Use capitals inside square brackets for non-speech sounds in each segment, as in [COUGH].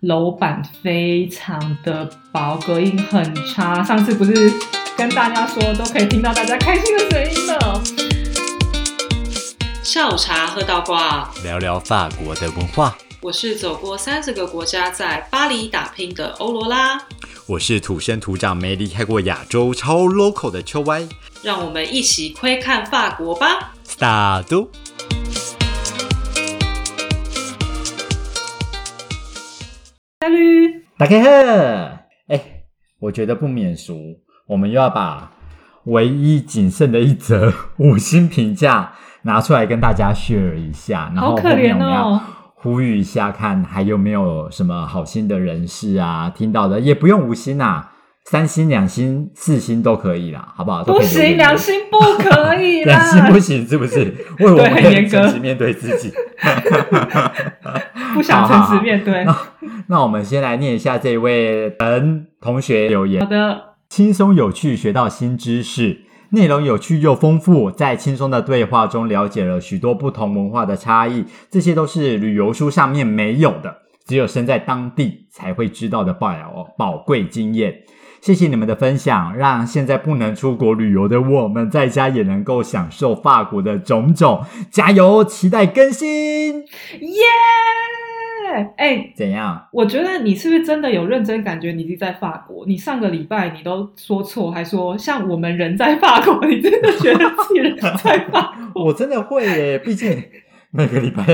楼板非常的薄，隔音很差。上次不是跟大家说都可以听到大家开心的声音了。下午茶喝到挂，聊聊法国的文化。我是走过三十个国家，在巴黎打拼的欧罗拉。我是土生土长、没离开过亚洲、超 local 的秋歪。让我们一起窥看法国吧。Start。大打开呵，哎，我觉得不免俗，我们又要把唯一仅剩的一则 [LAUGHS] 五星评价拿出来跟大家 share 一下，然后后面我们要哦。呼吁一下，看还有没有什么好心的人士啊，听到的也不用五星啊，三星、两星、四星都可以啦，好不好？都不行，两星不可以啦。两星不行，是不是？[LAUGHS] 为我们很严格面对自己。[LAUGHS] 不想诚实面对。那那我们先来念一下这位陈同学留言好。的，轻松有趣，学到新知识，内容有趣又丰富，在轻松的对话中了解了许多不同文化的差异，这些都是旅游书上面没有的，只有身在当地才会知道的宝宝贵经验。谢谢你们的分享，让现在不能出国旅游的我们在家也能够享受法国的种种。加油，期待更新。耶！哎，怎样？我觉得你是不是真的有认真感觉你自己在法国？你上个礼拜你都说错，还说像我们人在法国，你真的觉得自己人在法国？我真的会耶，毕竟每个礼拜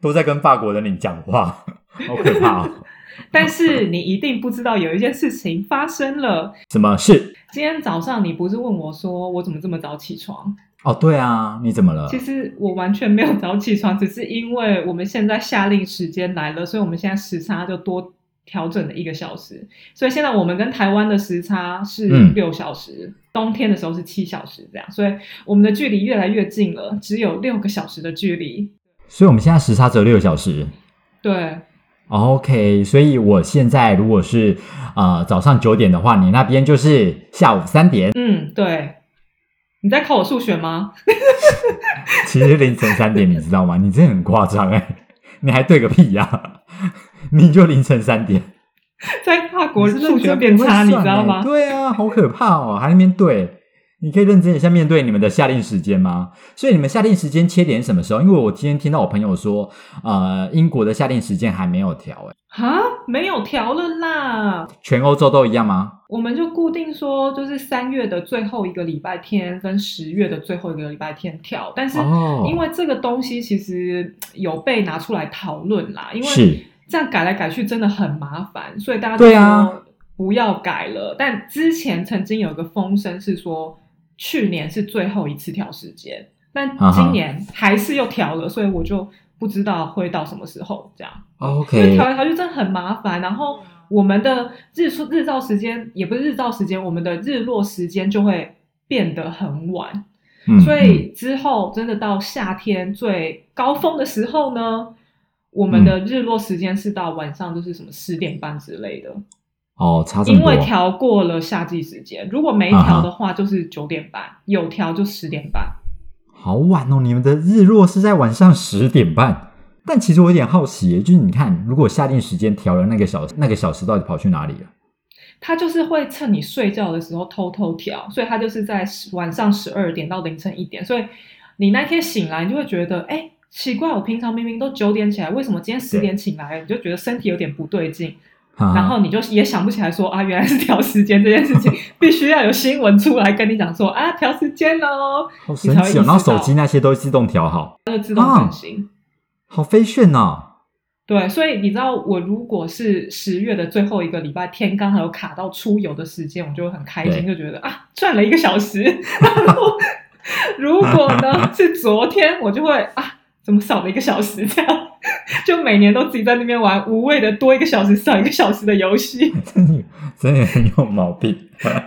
都在跟法国人领讲话，好可怕哦！[LAUGHS] 但是你一定不知道有一件事情发生了。什么事？今天早上你不是问我说我怎么这么早起床？哦，对啊，你怎么了？其实我完全没有早起床，只是因为我们现在夏令时间来了，所以我们现在时差就多调整了一个小时。所以现在我们跟台湾的时差是嗯六小时，冬天的时候是七小时，这样，所以我们的距离越来越近了，只有六个小时的距离。所以我们现在时差只有六小时。对，OK，所以我现在如果是呃早上九点的话，你那边就是下午三点，嗯，对。你在考我数学吗？其实凌晨三点，你知道吗？你真的很夸张哎，你还对个屁呀、你就凌晨三点，[LAUGHS] 在法国数学变差，你知道吗？对啊，好可怕哦，还那边对。你可以认真一下面对你们的下令时间吗？所以你们下令时间切点什么时候？因为我今天听到我朋友说，呃，英国的下令时间还没有调，哎，哈，没有调了啦。全欧洲都一样吗？我们就固定说，就是三月的最后一个礼拜天跟十月的最后一个礼拜天跳，但是哦因为这个东西其实有被拿出来讨论啦，因为是这样改来改去真的很麻烦，所以大家都对啊说不要改了。但之前曾经有个风声是说，去年是最后一次调时间，但今年还是又调了，所以我就不知道会到什么时候这样。因为 OK，调来调去真的很麻烦，然后我们的日出日照时间也不是日照时间，我们的日落时间就会变得很晚，嗯。所以之后真的到夏天最高峰的时候呢，我们的日落时间是到晚上就是什么十点半之类的，哦，差这么多，因为调过了夏季时间，如果没调的话就是九点半，有调就十点半。好晚哦！你们的日落是在晚上十点半，但其实我有点好奇，就是你看，如果下定时间调了那个小那个小时，到底跑去哪里了？它就是会趁你睡觉的时候偷偷调，所以它就是在晚上十二点到凌晨一点，所以你那天醒来，你就会觉得，哎，奇怪，我平常明明都九点起来，为什么今天十点醒来了？你就觉得身体有点不对劲，然后你就也想不起来说啊，原来是调时间这件事情，[LAUGHS] 必须要有新闻出来跟你讲说啊，调时间喽，好神奇哦！然后手机那些都自动调好，它就自动更新。好飞炫哦！对，所以你知道，我如果是十月的最后一个礼拜天刚好有卡到出游的时间，我就会很开心，就觉得啊赚了一个小时。[LAUGHS] 然后如果呢是昨天，我就会啊怎么少了一个小时？这样就每年都自己在那边玩无谓的多一个小时少一个小时的游戏，[LAUGHS] 真的真的很有毛病。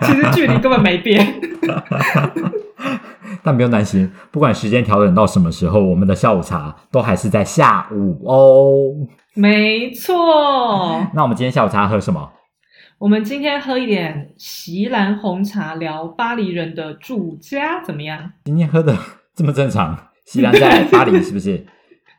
其实距离根本没变。[LAUGHS] 但不用担心，不管时间调整到什么时候，我们的下午茶都还是在下午哦。没错，那我们今天下午茶喝什么？我们今天喝一点席兰红茶，聊巴黎人的住家怎么样？今天喝的这么正常？席兰在巴黎是不是？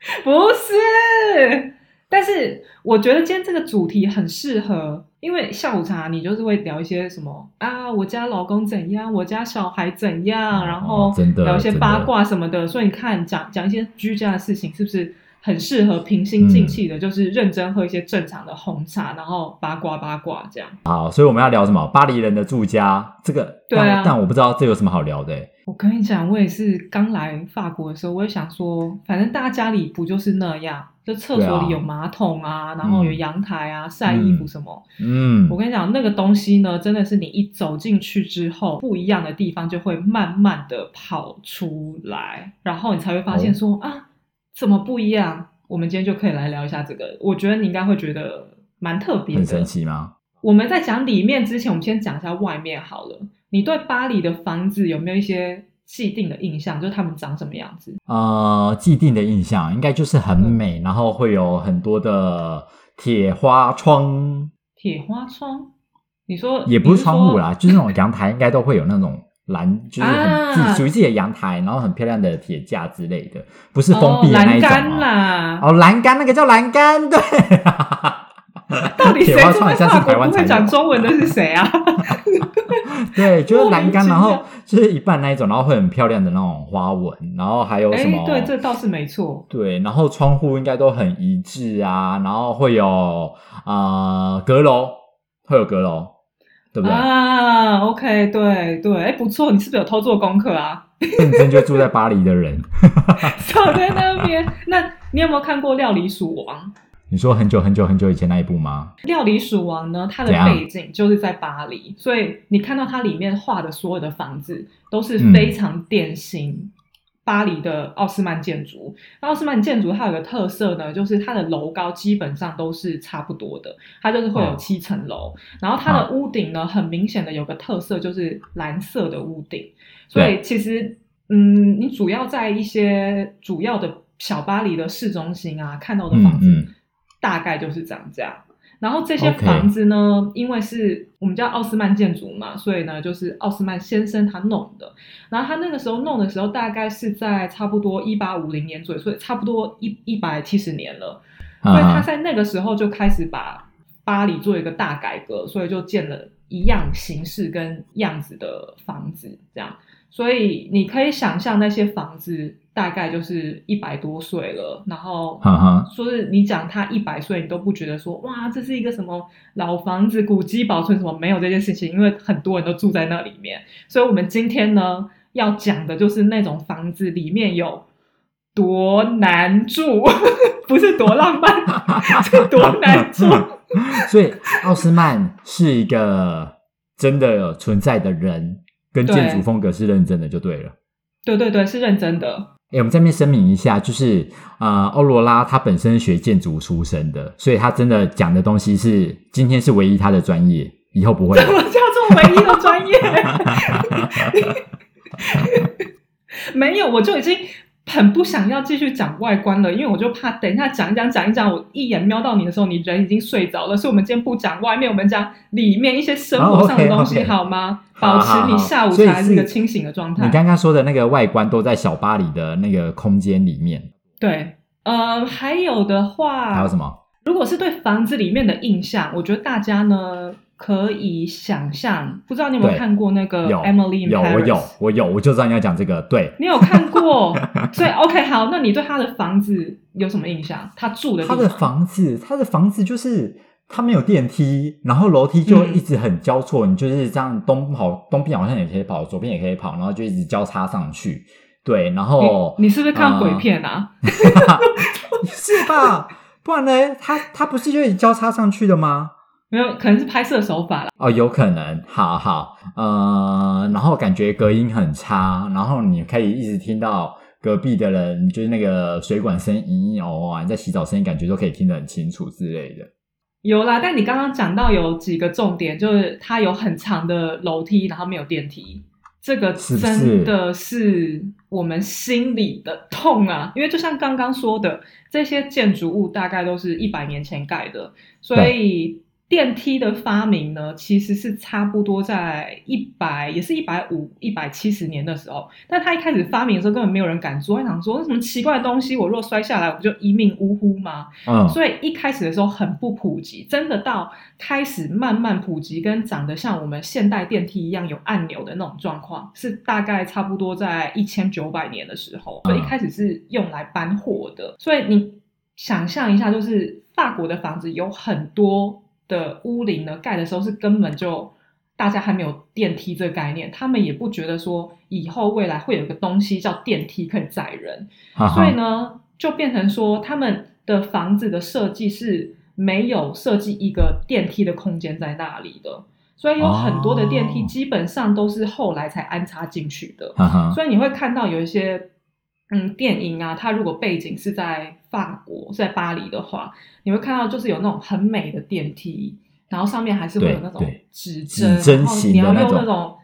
[LAUGHS] 不是，但是我觉得今天这个主题很适合，因为下午茶你就是会聊一些什么啊，我家老公怎样，我家小孩怎样，哦然后聊一些八卦什么的。所以你看，讲讲一些居家的事情，是不是很适合平心静气嗯的？就是认真喝一些正常的红茶，然后八卦八卦这样。好，所以我们要聊什么？巴黎人的住家，这个对啊但但我不知道这有什么好聊的欸。我跟你讲，我也是刚来法国的时候，我也想说，反正大家家里不就是那样，就厕所里有马桶啊，然后有嗯阳台啊，晒衣服什么。嗯我，跟你讲，那个东西呢，真的是你一走进去之后，不一样的地方就会慢慢的跑出来，然后你才会发现说、啊，怎么不一样？我们今天就可以来聊一下这个，我觉得你应该会觉得蛮特别很神。奇吗？我们在讲里面之前，我们先讲一下外面好了。你对巴黎的房子有没有一些既定的印象？就是他们长什么样子？呃，既定的印象应该就是很嗯美，然后会有很多的铁花窗，铁花窗？你说也不是窗户啦，就是那种阳台应该都会有那种蓝，就是很属于自己的阳台，然后很漂亮的铁架之类的，不是封闭的那一种哦栏杆哦。啦。哦，栏杆那个叫栏杆，对。[LAUGHS] [LAUGHS] 到底谁铁花窗好像是法国不会台湾才有讲中文的是谁啊？[LAUGHS] 对，就是栏杆，然后就是一半那一种，然后会很漂亮的那种花纹，然后还有什么？哎，对，这倒是没错。对，然后窗户应该都很一致啊，然后会有呃阁楼，会有阁楼，对不对？啊，OK，对对，哎，不错，你是不是有偷做功课啊？认 [LAUGHS] 真就住在巴黎的人，[LAUGHS] 少在那边。那你有没有看过《料理鼠王》？你说很久很久很久以前那一部吗？《料理鼠王》呢，它的背景就是在巴黎，所以你看到它里面画的所有的房子都是嗯非常典型巴黎的奥斯曼建筑。那奥斯曼建筑它有个特色呢，就是它的楼高基本上都是差不多的，它就是会有哦七层楼，然后它的屋顶呢，很明显的有个特色就是蓝色的屋顶，所以其实嗯，你主要在一些主要的小巴黎的市中心啊看到的房子。嗯嗯大概就是长这样。然后这些房子呢因为是我们叫奥斯曼建筑嘛，所以呢就是奥斯曼先生他弄的。然后他那个时候弄的时候，大概是在差不多一八五零年左右，所以差不多一一百七十年了。所以他啊，在那个时候就开始把巴黎做一个大改革，所以就建了一样形式跟样子的房子，这样。所以你可以想象那些房子大概就是一百多岁了，然后哈哈，说是你讲它一百岁，你都不觉得说哇，这是一个什么老房子、古迹保存什么没有这件事情，因为很多人都住在那里面。所以我们今天呢要讲的就是那种房子里面有多难住，[LAUGHS] 不是多浪漫，[LAUGHS] 是多难住。所以奥斯曼是一个真的存在的人，跟建筑对风格是认真的，就对了。对对对，是认真的。哎，我们这边声明一下，就是呃，欧罗拉他本身是学建筑出身的，所以他真的讲的东西是今天是唯一他的专业，以后不会怎么了。叫做唯一的专业？[LAUGHS] 没有，我就已经很不想要继续讲外观了，因为我就怕等一下讲一讲讲一讲，我一眼瞄到你的时候，你人已经睡着了。所以，我们今天不讲外面，我们讲里面一些生活上的东西，好吗？保持你下午茶是一个清醒的状态。你刚刚说的那个外观都在小巴黎的那个空间里面，对，呃，还有的话，还有什么？如果是对房子里面的印象，我觉得大家呢可以想象，不知道你有没有看过那个 Emily 有，我有，我有，我就知道你要讲这个。对，你有看过？[LAUGHS] 所以 OK 好，那你对他的房子有什么印象？他住的？他的房子，他的房子就是他没有电梯，然后楼梯就嗯一直很交错，你就是这样东跑东边好像也可以跑，左边也可以跑，然后就一直交叉上去。对，然后你你是不是看鬼呃片啊？[LAUGHS] 是吧？不然呢？他他不是就交叉上去的吗？没有，可能是拍摄手法啦。哦，有可能，好好，呃，然后感觉隔音很差，然后你可以一直听到隔壁的人就是那个水管声音哦啊，你在洗澡声音感觉都可以听得很清楚之类的。有啦，但你刚刚讲到有几个重点，就是它有很长的楼梯，然后没有电梯，这个真的是我们心里的痛啊！因为就像刚刚说的，这些建筑物大概都是一百年前盖的，所以电梯的发明呢，其实是差不多在一百，也是一百五、一百七十年的时候。但他一开始发明的时候，根本没有人敢做，他想说什么奇怪的东西，我若摔下来，我不就一命呜呼吗？嗯，所以一开始的时候很不普及，真的到开始慢慢普及，跟长得像我们现代电梯一样有按钮的那种状况，是大概差不多在一千九百年的时候。所以一开始是用来搬货的。所以你想象一下，就是法国的房子有很多。的屋龄呢，盖的时候是根本就大家还没有电梯这个概念，他们也不觉得说以后未来会有一个东西叫电梯可以载人，所以呢，就变成说他们的房子的设计是没有设计一个电梯的空间在那里的，所以有很多的电梯基本上都是后来才安插进去的，所以你会看到有一些。嗯，电影啊，它如果背景是在法国，是在巴黎的话，你会看到就是有那种很美的电梯，然后上面还是会有那种指针，然后你要用那种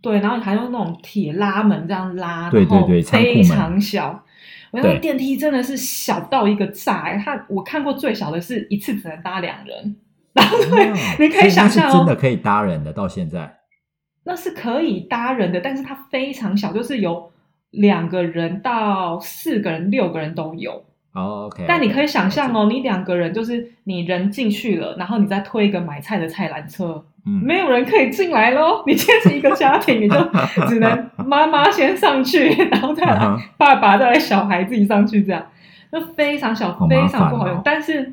对，然后你还用那种铁拉门这样拉，对对对，非常小。我那个电梯真的是小到一个炸，它我看过最小的是一次只能搭两人，[LAUGHS] 然后对，你可以想象哦真的可以搭人的，到现在那是可以搭人的，但是它非常小，就是有。两个人到四个人、六个人都有。哦，OK。但你可以想象哦，你两个人就是你人进去了，然后你再推一个买菜的菜篮车，没有人可以进来喽。你现在是一个家庭，你就 [LAUGHS] 只能妈妈先上去，然后再来爸爸，再来小孩自己上去，这样就非常小，非常不好用。但是。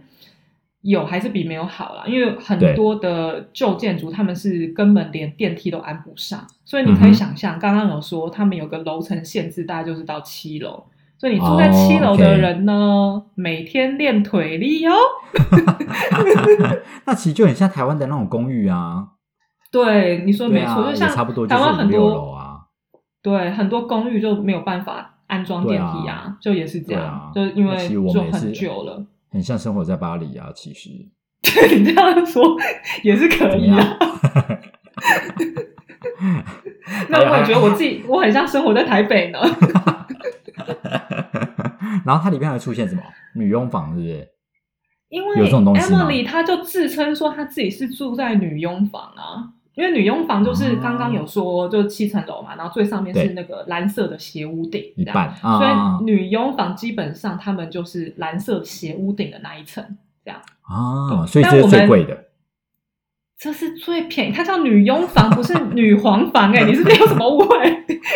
有还是比没有好啦，因为很多的旧建筑他们是根本连电梯都安不上，所以你可以想象，刚刚有说他们有个楼层限制，大概就是到七楼，所以你住在七楼的人呢，每天练腿力哦。[LAUGHS] 那其实就很像台湾的那种公寓啊。对，你说没错，就像差不多台湾很多啊。对，很多公寓就没有办法安装电梯啊，就也是这样，就因为就很久了。很像生活在巴黎啊，其实。对你这样说也是可以啊。[LAUGHS] 那我也觉得我自己 [LAUGHS] 我很像生活在台北呢。[LAUGHS] 然后它里面还出现什么？女佣房，是不是？因为 Emily 她就自称说她自己是住在女佣房啊。因为女佣房就是刚刚有说，就七层楼嘛，然后最上面是那个蓝色的斜屋顶，一半，所以女佣房基本上他们就是蓝色斜屋顶的那一层，这样。啊，所以这是最贵的，这是最便宜，它叫女佣房，不是女皇房，哎，[LAUGHS] 你是不是有什么误会？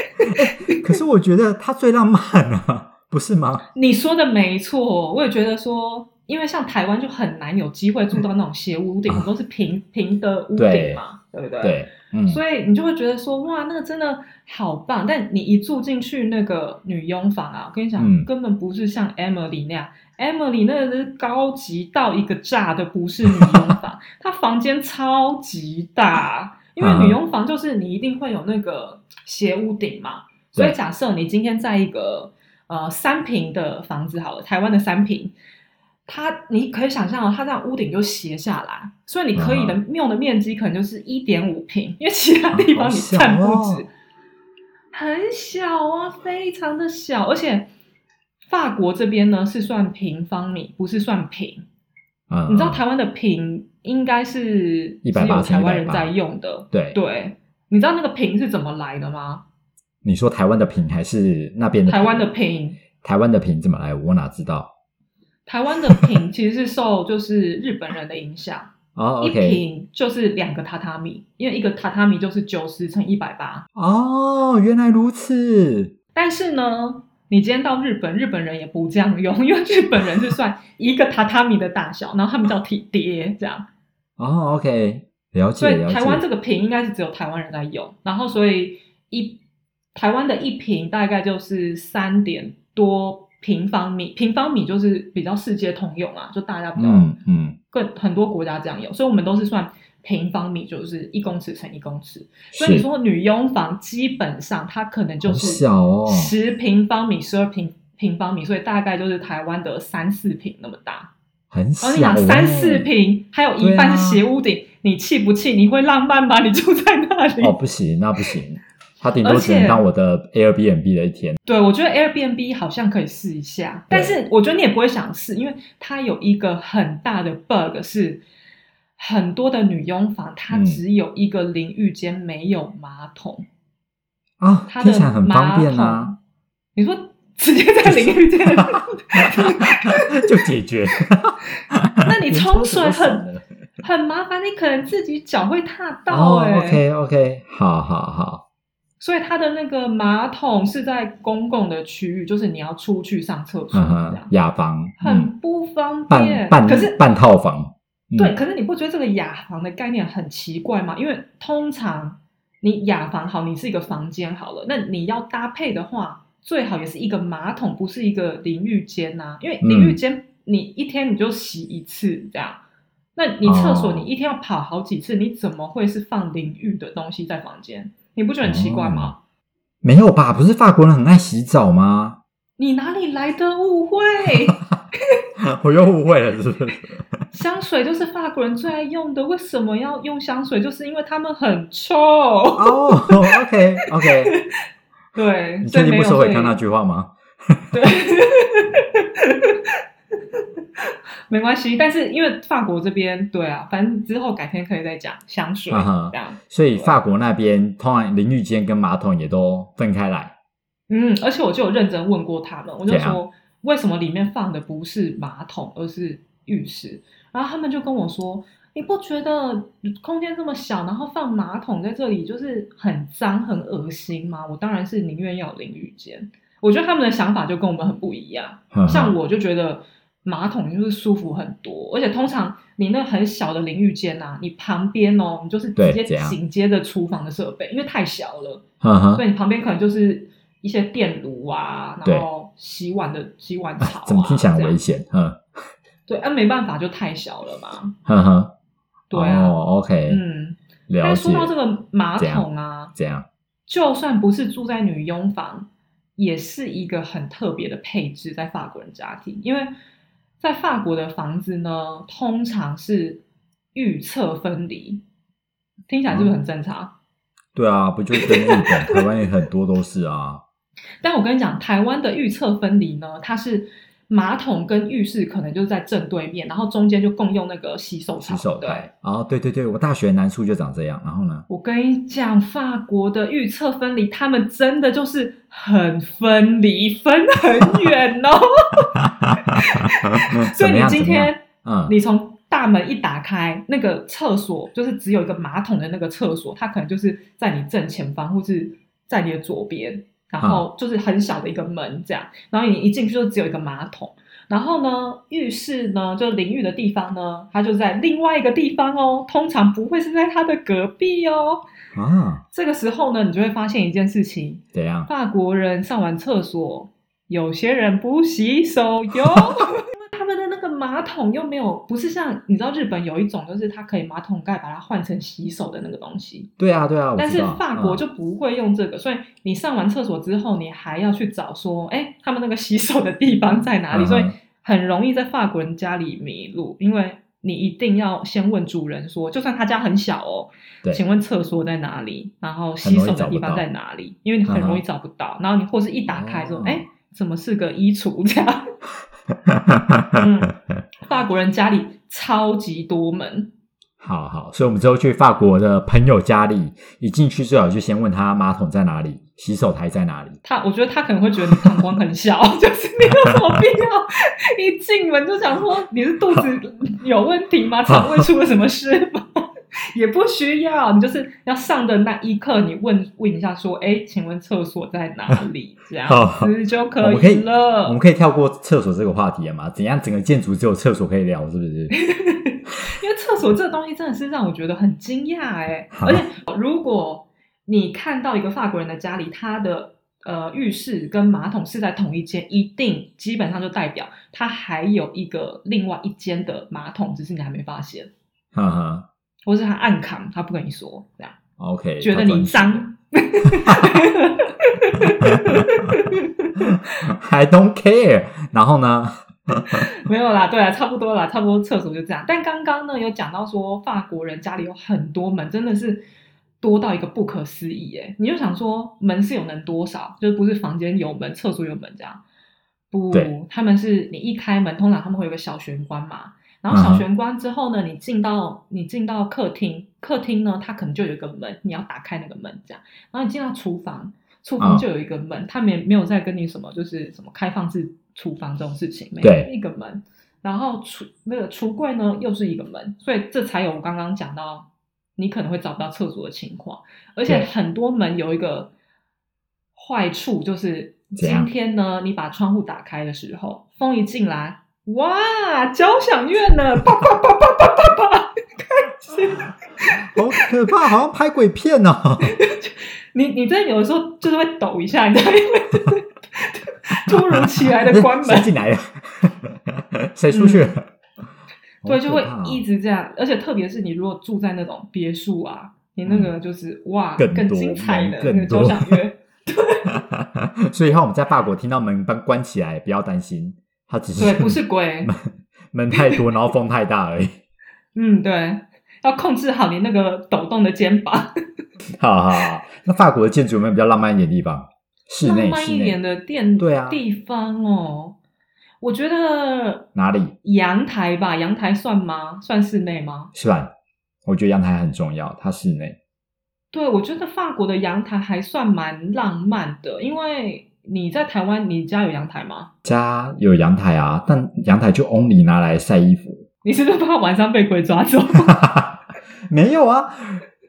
[LAUGHS] 可是我觉得它最浪漫啊，不是吗？你说的没错，我也觉得说，因为像台湾就很难有机会住到那种斜屋顶，都是平平的屋顶嘛。对不对？对，嗯，所以你就会觉得说，哇，那个真的好棒。但你一住进去那个女佣房啊，我跟你讲，根本不是像 Emily 那样，Emily 那个是高级到一个炸的，不是女佣房，[LAUGHS] 她房间超级大。因为女佣房就是你一定会有那个斜屋顶嘛，所以假设你今天在一个呃三平的房子好了，台湾的三平。它你可以想象哦，它这样屋顶就斜下来，所以你可以的用的面积可能就是一点五平，因为其他地方你占不止，很小啊，非常的小，而且法国这边呢是算平方米，不是算平。嗯，你知道台湾的平应该是只有台湾人在用的，对对。你知道那个平是怎么来的吗？你说台湾的平还是那边的？台湾的平，台湾的平怎么来？我哪知道？台湾的平其实是受就是日本人的影响，[LAUGHS] 哦，一平就是两个榻榻米，因为一个榻榻米就是九十乘一百八。哦，原来如此。但是呢，你今天到日本，日本人也不这样用，因为日本人是算一个榻榻米的大小，然后他们叫体叠这样。哦，OK，了解。所以台湾这个平应该是只有台湾人在用，然后所以一台湾的一平大概就是三点多。平方米，平方米就是比较世界通用啊，就大家比较嗯嗯，更很多国家这样用，所以我们都是算平方米，就是一公尺乘一公尺。所以你说女佣房基本上它可能就是小哦，十平方米、十二平平方米，所以大概就是台湾的三四平那么大，很小。你想三四平，还有一半是斜屋顶，你气不气？你会浪漫吗？你住在那里？哦，不行，那不行。它顶多只能当我的 Airbnb 的一天。对，我觉得 Airbnb 好像可以试一下，但是我觉得你也不会想试，因为它有一个很大的 bug 是，很多的女佣房它嗯。只有一个淋浴间，没有马桶。啊，它的很方马便啊。桶，，你说直接在 [LAUGHS] 淋浴间，[LAUGHS] 就解决。[LAUGHS] 那你冲水很很麻烦，你可能自己脚会踏到哦哎、，OK OK，好好好，所以它的那个马桶是在公共的区域，就是你要出去上厕所嗯这样，，雅房，嗯，很不方半便。半可是半套房，嗯。对，，可是你不觉得这个雅房的概念很奇怪吗？因为通常你雅房好，你是一个房间好了，那你要搭配的话，最好也是一个马桶，不是一个淋浴间呐、因为淋浴间你一天你就洗一次这样，那你厕所哦。你一天要跑好几次，你怎么会是放淋浴的东西在房间？你不觉得很奇怪吗？没有吧？不是法国人很爱洗澡吗？你哪里来的误会？[LAUGHS] 我又误会了，是不是？[LAUGHS] 香水就是法国人最爱用的，为什么要用香水？就是因为他们很臭。哦，OK OK，[LAUGHS] 对，你确定不收回所以刚那句话吗？对，[LAUGHS] 没关系。但是因为法国这边，对啊，反正之后改天可以再讲香水、这样。所以法国那边通常淋浴间跟马桶也都分开来。嗯，而且我就有认真问过他们，我就说为什么里面放的不是马桶，而是浴室？然后他们就跟我说。你不觉得空间这么小，然后放马桶在这里就是很脏、很恶心吗？我当然是宁愿要有淋浴间。我觉得他们的想法就跟我们很不一样。像我就觉得马桶就是舒服很多，而且通常你那很小的淋浴间呐、你旁边哦，你就是直接紧接着厨房的设备，因为太小了，所以你旁边可能就是一些电炉啊，然后洗碗的洗碗槽、啊，怎么听起来很这样危？险？嗯对，啊，没办法，就太小了嘛。哼哼，对啊，哦，OK，嗯。了解但是说。到这个马桶啊，怎样？就算不是住在女佣房，也是一个很特别的配置在法国人家庭，因为在法国的房子呢，通常是预测分离，听起来是不是很正常？对啊，不就跟日本、[LAUGHS] 台湾也很多都是啊。但我跟你讲，台湾的预测分离呢，它是马桶跟浴室可能就是在正对面，然后中间就共用那个洗手槽。洗手对台。哦，对对对，我大学南宿就长这样。然后呢？我跟你讲，法国的预测分离，他们真的就是很分离，分很远哦。[LAUGHS] [LAUGHS] 所以你今天嗯，你从大门一打开，那个厕所就是只有一个马桶的那个厕所，它可能就是在你正前方，或是在你的左边，然后就是很小的一个门这样，然后你一进去就只有一个马桶。然后呢，浴室呢，就淋浴的地方呢，它就在另外一个地方哦，通常不会是在它的隔壁哦。啊，这个时候呢，你就会发现一件事情：怎样？法国人上完厕所，有些人不洗手哟。马桶又没有，不是像你知道日本有一种，就是它可以马桶盖把它换成洗手的那个东西，对啊，对啊，但是法国就不会用这个，所以你上完厕所之后，你还要去找说，哎，他们那个洗手的地方在哪里？嗯所以很容易在法国人家里迷路，因为你一定要先问主人说，就算他家很小哦，请问厕所在哪里？然后洗手的地方在哪里？因为你很容易找不到，然后你或是一打开说，哦哎、怎么是个衣橱这样？嗯 [LAUGHS] 法国人家里超级多门，好好，所以我们之后去法国的朋友家里，一进去最好就先问他马桶在哪里，洗手台在哪里。他我觉得他可能会觉得你膀胱很小，[LAUGHS] 就是你有什么必要一进门就想说你是肚子有问题吗？肠胃出了什么事吗？[LAUGHS] 也不需要，你就是要上的那一刻，你问问一下说，哎，请问厕所在哪 [LAUGHS] 里？这样子就可以了。我们可以跳过厕所这个话题了吗？怎样整个建筑只有厕所可以聊，是不是？[LAUGHS] 因为厕所这个东西真的是让我觉得很惊讶哎，好而且如果你看到一个法国人的家里，他的呃浴室跟马桶是在同一间，一定基本上就代表他还有一个另外一间的马桶，只是你还没发现，哈哈或是他暗扛，他不跟你说，这样，OK，觉得你脏。I don't care。然后呢？[LAUGHS] 没有啦，对啊，差不多啦，差不多厕所就这样。但刚刚呢有讲到说法国人家里有很多门，真的是多到一个不可思议耶！你就想说门是有能多少？就是不是房间有门，厕所有门这样？不对，他们是你一开门，通常他们会有个小玄关嘛，然后小玄关之后呢，你进到你进到客厅，客厅呢它可能就有一个门，你要打开那个门这样。然后你进到厨房，厨房嗯就有一个门，他们也没有在跟你什么就是什么开放式厨房这种事情，没有对一个门。然后橱那个橱柜呢又是一个门，所以这才有我刚刚讲到你可能会找不到厕所的情况。而且很多门有一个坏处，就是今天呢，你把窗户打开的时候，风一进来，哇，交响乐 [LAUGHS] 呢，啪啪啪啪啪啪啪，开心好可怕，好像拍鬼片哦。你你真的有的时候就是会抖一下，你知道，因为突如其来的关门，谁进来了？谁出去了？对，就会一直这样。而且特别是你如果住在那种别墅啊，你那个就是、哇，更更精彩的那个交多响乐。所以以后我们在法国听到门关关起来，不要担心，它只是对，不是鬼，[LAUGHS] 门门太多，然后风太大而已。[LAUGHS] 嗯，对，要控制好你那个抖动的肩膀。[LAUGHS] 好好好，那法国的建筑有没有比较浪漫一点的地方？室内，浪漫一点的店对啊地方哦，我觉得哪里阳台吧，阳台算吗？算室内吗？是吧？我觉得阳台很重要，它室内。对，我觉得法国的阳台还算蛮浪漫的，因为你在台湾，你家有阳台吗？家有阳台啊，但阳台就 only 拿来晒衣服。你是不是怕晚上被鬼抓走？[LAUGHS] 没有啊，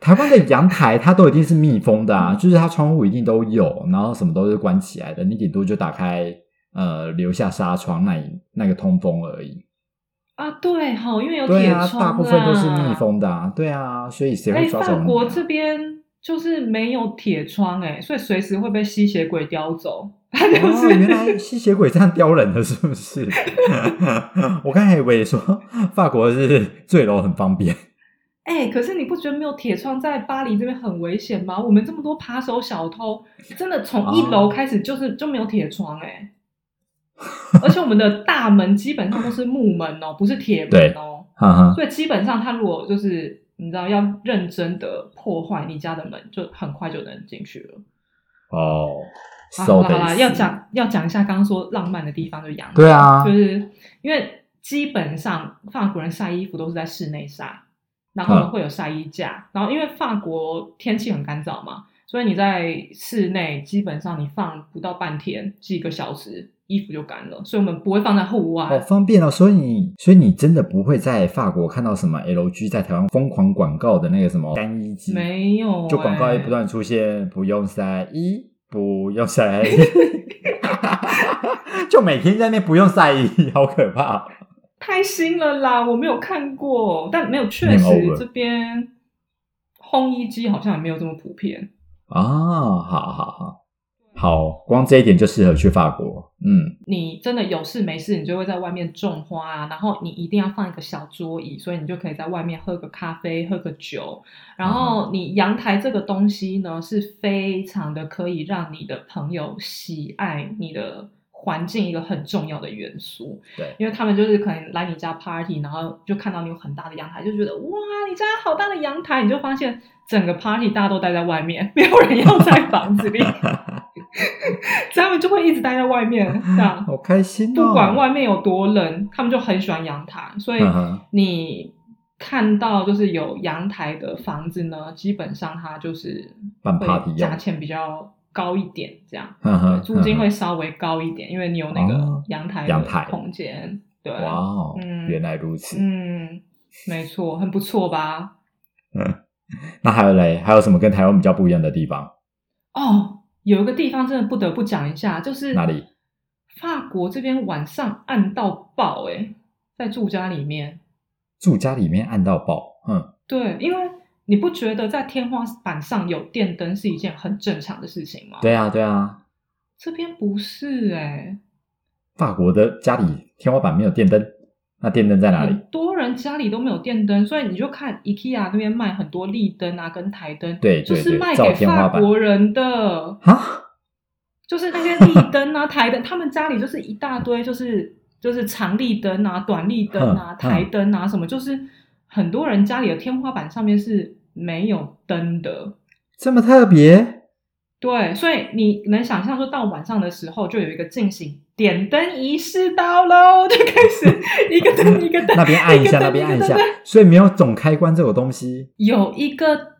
台湾的阳台它都一定是密封的啊，就是它窗户一定都有，然后什么都是关起来的，你顶多就打开呃留下纱窗那一那个通风而已。啊，对哈、因为有铁窗大部分都是密。封的啊，对啊，所以谁哎，会抓走你、法国啊？这边就是没有铁窗哎，所以随时会被吸血鬼叼走。它就哦，原来吸血鬼这样叼人的，是不是？[LAUGHS] 我刚才以为说法国是坠楼很方便，哎、可是你不觉得没有铁窗在巴黎这边很危险吗？我们这么多扒手小偷，真的从一楼开始就是、就没有铁窗哎、[LAUGHS] 而且我们的大门基本上都是木门哦，不是铁门哦。所以基本上他如果就是你知道要认真的破坏你家的门，就很快就能进去了。哦，好了好了，basic 要讲要讲一下刚刚说浪漫的地方，就是阳台。对啊就是因为基本上法国人晒衣服都是在室内晒，然后会有晒衣架，然后因为法国天气很干燥嘛，所以你在室内基本上你放不到半天，几个小时衣服就干了，所以我们不会放在户外。好方便哦，所以你所以你真的不会在法国看到什么 LG 在台湾疯狂广告的那个什么干衣机，没有、就广告不断出现，不用晒衣，不用晒衣，[LAUGHS] 就每天在那不用晒衣，好可怕。太新了啦，我没有看过，但没有确实这边烘衣机好像也没有这么普遍。啊，好好好，好，光这一点就适合去法国。嗯，你真的有事没事，你就会在外面种花啊，然后你一定要放一个小桌椅，所以你就可以在外面喝个咖啡，喝个酒。然后你阳台这个东西呢，是非常的可以让你的朋友喜爱你的环境一个很重要的元素。对，因为他们就是可能来你家 party，然后就看到你有很大的阳台，就觉得哇，你家好大的阳台，你就发现整个 party 大家都待在外面，没有人要在房子里，[LAUGHS] 所以他们就会一直待在外面，[LAUGHS] 这样。好开心哦。不管外面有多冷，他们就很喜欢阳台，所以你看到就是有阳台的房子呢，基本上它就是办会 party 价钱比较高一点，这样。租金哼会稍微高一点，因为你有那个哦阳台的阳台空间。对，哇哦，嗯原来如此。嗯，没错，很不错吧？嗯，那还有嘞，还有什么跟台湾比较不一样的地方？哦，有一个地方真的不得不讲一下，就是哪里？法国这边晚上暗到爆诶、在住家里面。住家里面暗到爆，嗯，对，因为你不觉得在天花板上有电灯是一件很正常的事情吗？对啊，对啊，这边不是哎、法国的家里天花板没有电灯，那电灯在哪里？很多人家里都没有电灯，所以你就看 IKEA 那边卖很多立灯啊，跟台灯，对对就是卖给法国人的，啊，就是那些立灯啊、台灯，他们家里就是一大堆，就是就是长立灯啊、短立灯啊、台灯啊什么，就是很多人家里的天花板上面是没有灯的。这么特别？对，所以你能想象说到晚上的时候，就有一个进行点灯仪式到喽，就开始 [LAUGHS] 一个灯一个灯，那边按一下，那边按一下，所以没有总开关这种东西。有一个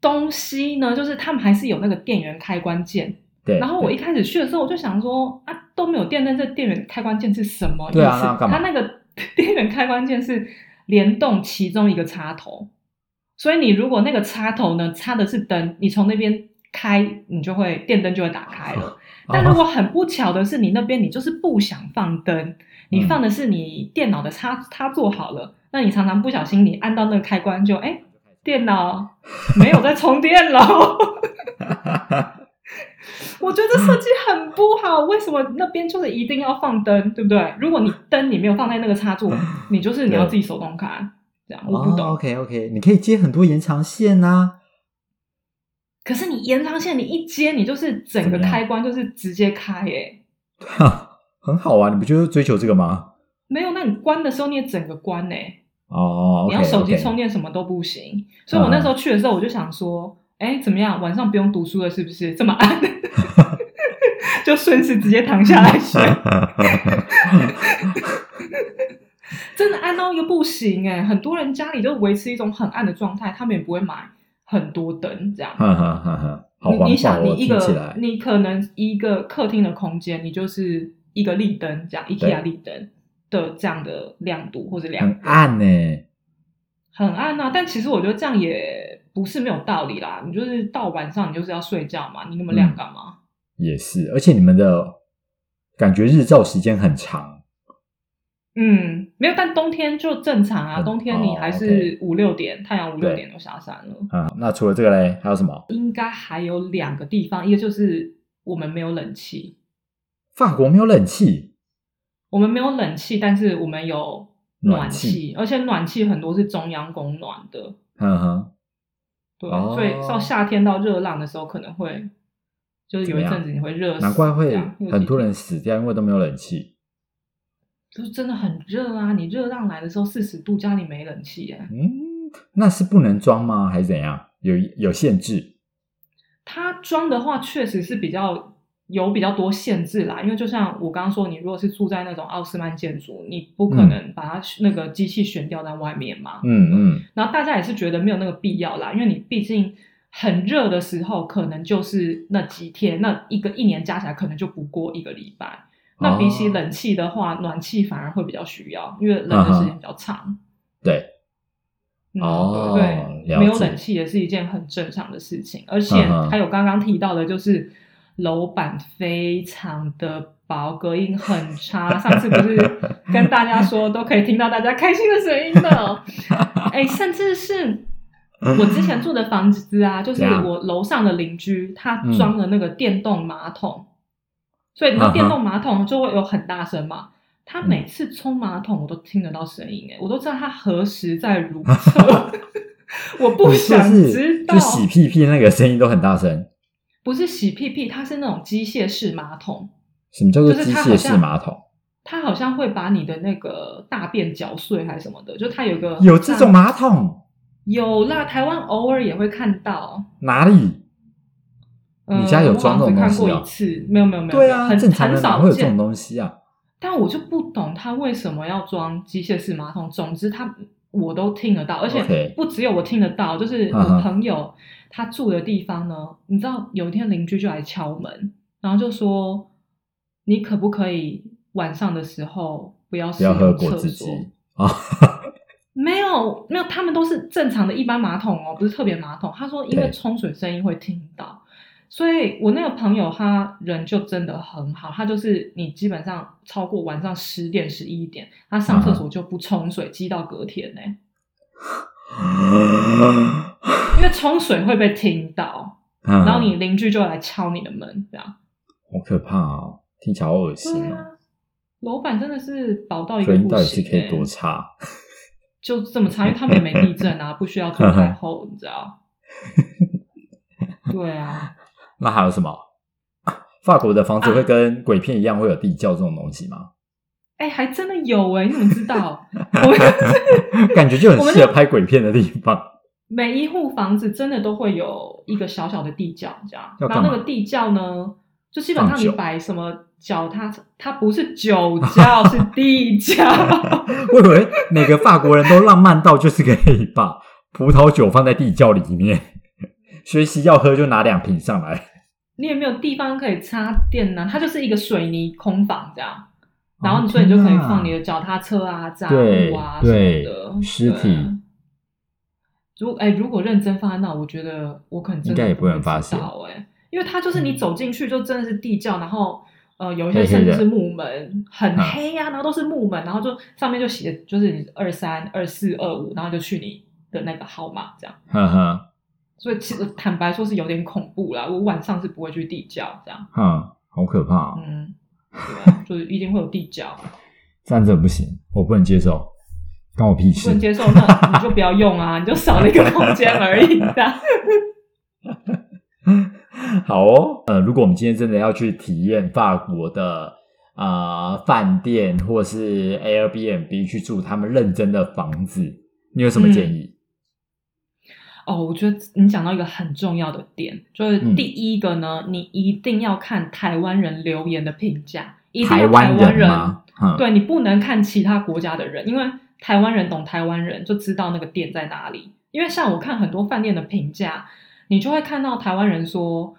东西呢，就是他们还是有那个电源开关键。对，然后我一开始去的时候，我就想说啊，都没有电灯，这电源开关键是什么意思？对啊那干嘛它那个 [LAUGHS] 电源开关键是联动其中一个插头，所以你如果那个插头呢插的是灯，你从那边开，你就会电灯就会打开了。但如果很不巧的是，你那边你就是不想放灯，你嗯放的是你电脑的插插座好了，那你常常不小心你按到那个开关就哎，电脑没有在充电了。[LAUGHS] 我觉得这设计很不好，为什么那边就是一定要放灯，对不对？如果你灯你没有放在那个插座，你就是你要自己手动开，这样我不懂。哦、OK OK，你可以接很多延长线啊呐、可是你延长线你一接，你就是整个开关就是直接开耶、哈，很好啊，你不就是追求这个吗？没有，那你关的时候你也整个关呢、哦你要手机充电什么都不行。所以我那时候去的时候，我就想说，哎、怎么样？晚上不用读书了，是不是？这么暗，[LAUGHS] 就顺势直接躺下来学，[LAUGHS] 真的暗到一个不行哎、很多人家里就维持一种很暗的状态，他们也不会买很多灯这样。哈哈哈哈，好你你想，你哦，一个你可能一个客厅的空间，你就是一个立灯这样，IKEA 立灯的这样的亮度或者亮很暗呢、很暗啊，但其实我觉得这样也不是没有道理啦。你就是到晚上你就是要睡觉嘛，你那么亮干嘛？也是，而且你们的感觉日照时间很长，嗯，没有，但冬天就正常啊，嗯冬天你哦还是五六点，太阳五六对点就下山了。啊、那除了这个嘞，还有什么？应该还有两个地方，一个就是我们没有冷气，法国没有冷气，我们没有冷气，但是我们有暖暖气气，而且暖气很多是中央供暖的。嗯哼，对，哦所以到夏天到热浪的时候，可能会就是有一阵子你会热死，难怪会这样很多人死掉，因为都没有冷气。就是真的很热啊！你热浪来的时候四十度，家里没冷气耶。嗯，那是不能装吗？还是怎样？有有限制？它装的话，确实是比较有比较多限制啦。因为就像我刚刚说，你如果是住在那种奥斯曼建筑，你不可能把它那个机器悬吊在外面嘛。嗯嗯，然后大家也是觉得没有那个必要啦，因为你毕竟很热的时候，可能就是那几天，那一个一年加起来可能就不过一个礼拜。那比起哦冷气的话，暖气反而会比较需要，因为冷的时间比较长。对，嗯哦对，没有冷气也是一件很正常的事情，而且还有刚刚提到的，就是楼板非常的薄，隔音很差。上次不是跟大家说都可以听到大家开心的声音的，[LAUGHS] 哎，甚至是我之前住的房子啊，就是我楼上的邻居，他嗯装了那个电动马桶，所以你知道嗯哼电动马桶就会有很大声嘛。他嗯每次冲马桶，我都听得到声音，哎，我都知道他何时在如厕。[LAUGHS] 我不想是知道，就洗屁屁那个声音都很大声。不是洗屁屁，它是那种机械式马桶，什么叫做就是机械式马桶？它好像会把你的那个大便搅碎还是什么的，就它有一个有这种马桶？有啦，台湾偶尔也会看到。哪里？呃你家有装这种东西哦过一次，没有没有没有，对啊，很正常很少人哪会有这种见。东西啊？但我就不懂他为什么要装机械式马桶。总之他我都听得到，而且不只有我听得到，就是我朋友他住的地方呢，你知道有一天邻居就来敲门，然后就说你可不可以晚上的时候不要使不要喝用厕果汁机所？啊？[LAUGHS] 没有没有，他们都是正常的一般马桶哦，不是特别马桶。他说因为冲水声音会听到，所以我那个朋友他人就真的很好，他就是你基本上超过晚上十点十一点，他上厕所就不冲水，积到隔天呢、[LAUGHS] 因为冲水会被听到，然然后你邻居就来敲你的门，这样。好可怕哦，听起来好恶心哦。啊，楼板真的是薄到一个不行、欸，是可以多差？就这么差，因为他们也没地震啊，不需要做太厚，[LAUGHS] 你知道？对啊，那还有什么？[LAUGHS] 法国的房子会跟鬼片一样会有地窖这种东西吗？哎、还真的有哎、你怎么知道？[LAUGHS] 我 [LAUGHS] 感觉就很适合拍鬼片的地方。每一户房子真的都会有一个小小的地窖，这样。然后那个地窖呢，就基本上你摆什么脚踏车，它不是酒窖，是地窖。我以为每个法国人都浪漫到就是可以把葡萄酒放在地窖里面，学习要喝就拿两瓶上来。你也没有地方可以插电呢、它就是一个水泥空房这样。然后哦所以你就可以放你的脚踏车啊、杂物啊什么的对尸体如哎，如果认真放在那，我觉得我可能真的应该也不能会发现哎，因为它就是你走进去就真的是地窖，然后呃有一些甚至是木门，很嗯黑呀、然后都是木门，然后就上面就写就是你二三、二四、二五，然后就去你的那个号码这样。所以其实坦白说是有点恐怖啦，我晚上是不会去地窖这样，哼，好可怕、哦，嗯，对啊，就是一定会有地窖，这样子不行，我不能接受，关我屁事不能。接受，那你就不要用啊，你就少了一个空间而已，这样。[LAUGHS] 好哦，呃，如果我们今天真的要去体验法国的啊、呃饭店或是 Airbnb 去住他们认真的房子，你有什么建议？哦，我觉得你讲到一个很重要的点，就是嗯。第一个呢，你一定要看台湾人留言的评价，一定要台湾湾人对你不能看其他国家的人，因为台湾人懂台湾人，就知道那个店在哪里。因为像我看很多饭店的评价，你就会看到台湾人说，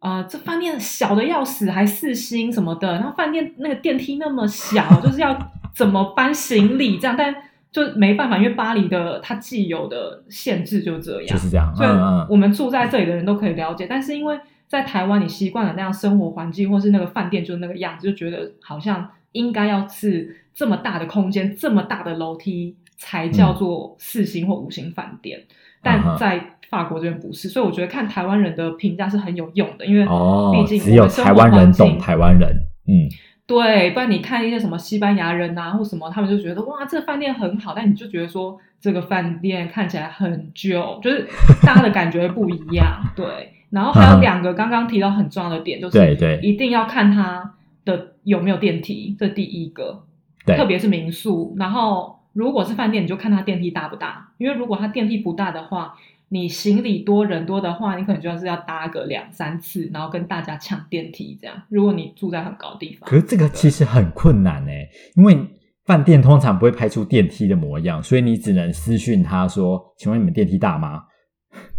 啊、这饭店小的要死，还四星什么的，然后饭店那个电梯那么小，就是要怎么搬行李这样，但就没办法，因为巴黎的它既有的限制就这样，就是这样。所以我们住在这里的人都可以了解，但是因为在台湾，你习惯了那样生活环境，或是那个饭店就是那个样子，就觉得好像应该要是这么大的空间、这么大的楼梯才叫做四星或五星饭店。嗯但在法国这边不是，所以我觉得看台湾人的评价是很有用的，因为哦毕，竟台湾人懂台湾人。嗯，对，不然你看一些什么西班牙人啊，或什么，他们就觉得哇，这个饭店很好，但你就觉得说这个饭店看起来很旧，就是 [LAUGHS] 大家的感觉不一样。对，然后还有两个刚刚提到很重要的点，就是对对一定要看它的有没有电梯，这第一个，对特别是民宿。然后如果是饭店，你就看它电梯大不大，因为如果它电梯不大的话。你行李多人多的话，你可能就是要搭个两三次，然后跟大家抢电梯这样。如果你住在很高的地方，可是这个其实很困难呢，因为饭店通常不会拍出电梯的模样，所以你只能私讯他说：“请问你们电梯大吗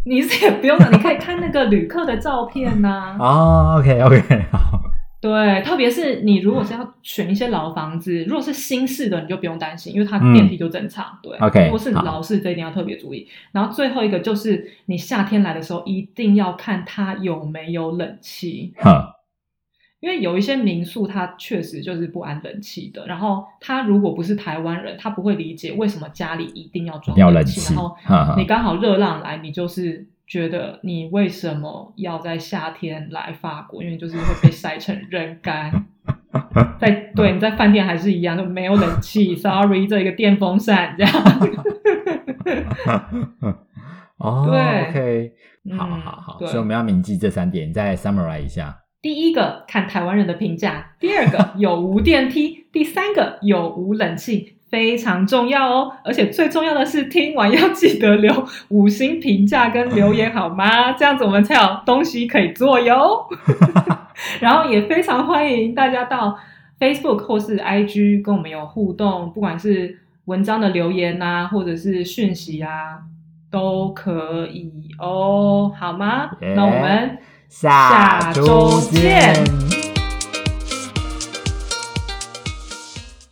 你是也不用了，你可以看那个旅客的照片呐、？”哦，OK OK，好，对，特别是你如果是要选一些老房子，如果是新式的，你就不用担心，因为它嗯电梯就正常。对 OK，如果是老式，这一定要特别注意。然后最后一个就是，你夏天来的时候一定要看它有没有冷气，哼，因为有一些民宿它确实就是不安冷气的。然后他如果不是台湾人，他不会理解为什么家里一定要装要冷气，气，然后哈哈你刚好热浪来，你就是觉得你为什么要在夏天来法国？因为就是会被晒成人干。[LAUGHS] 在对你在饭店还是一样，就没有冷气，[LAUGHS] sorry，这一个电风扇这样。[LAUGHS] 哦对好好好，对所以我们要铭记这三点，你再 summarize 一下。第一个看台湾人的评价，第二个有无电梯，第三个有无冷气，非常重要哦。而且最重要的是，听完要记得留五星评价跟留言好吗？[LAUGHS] 这样子我们才有东西可以做哟。[LAUGHS] 然后也非常欢迎大家到 Facebook 或是 IG 跟我们有互动，不管是文章的留言呐、或者是讯息啊，都可以哦，好吗那我们下下周见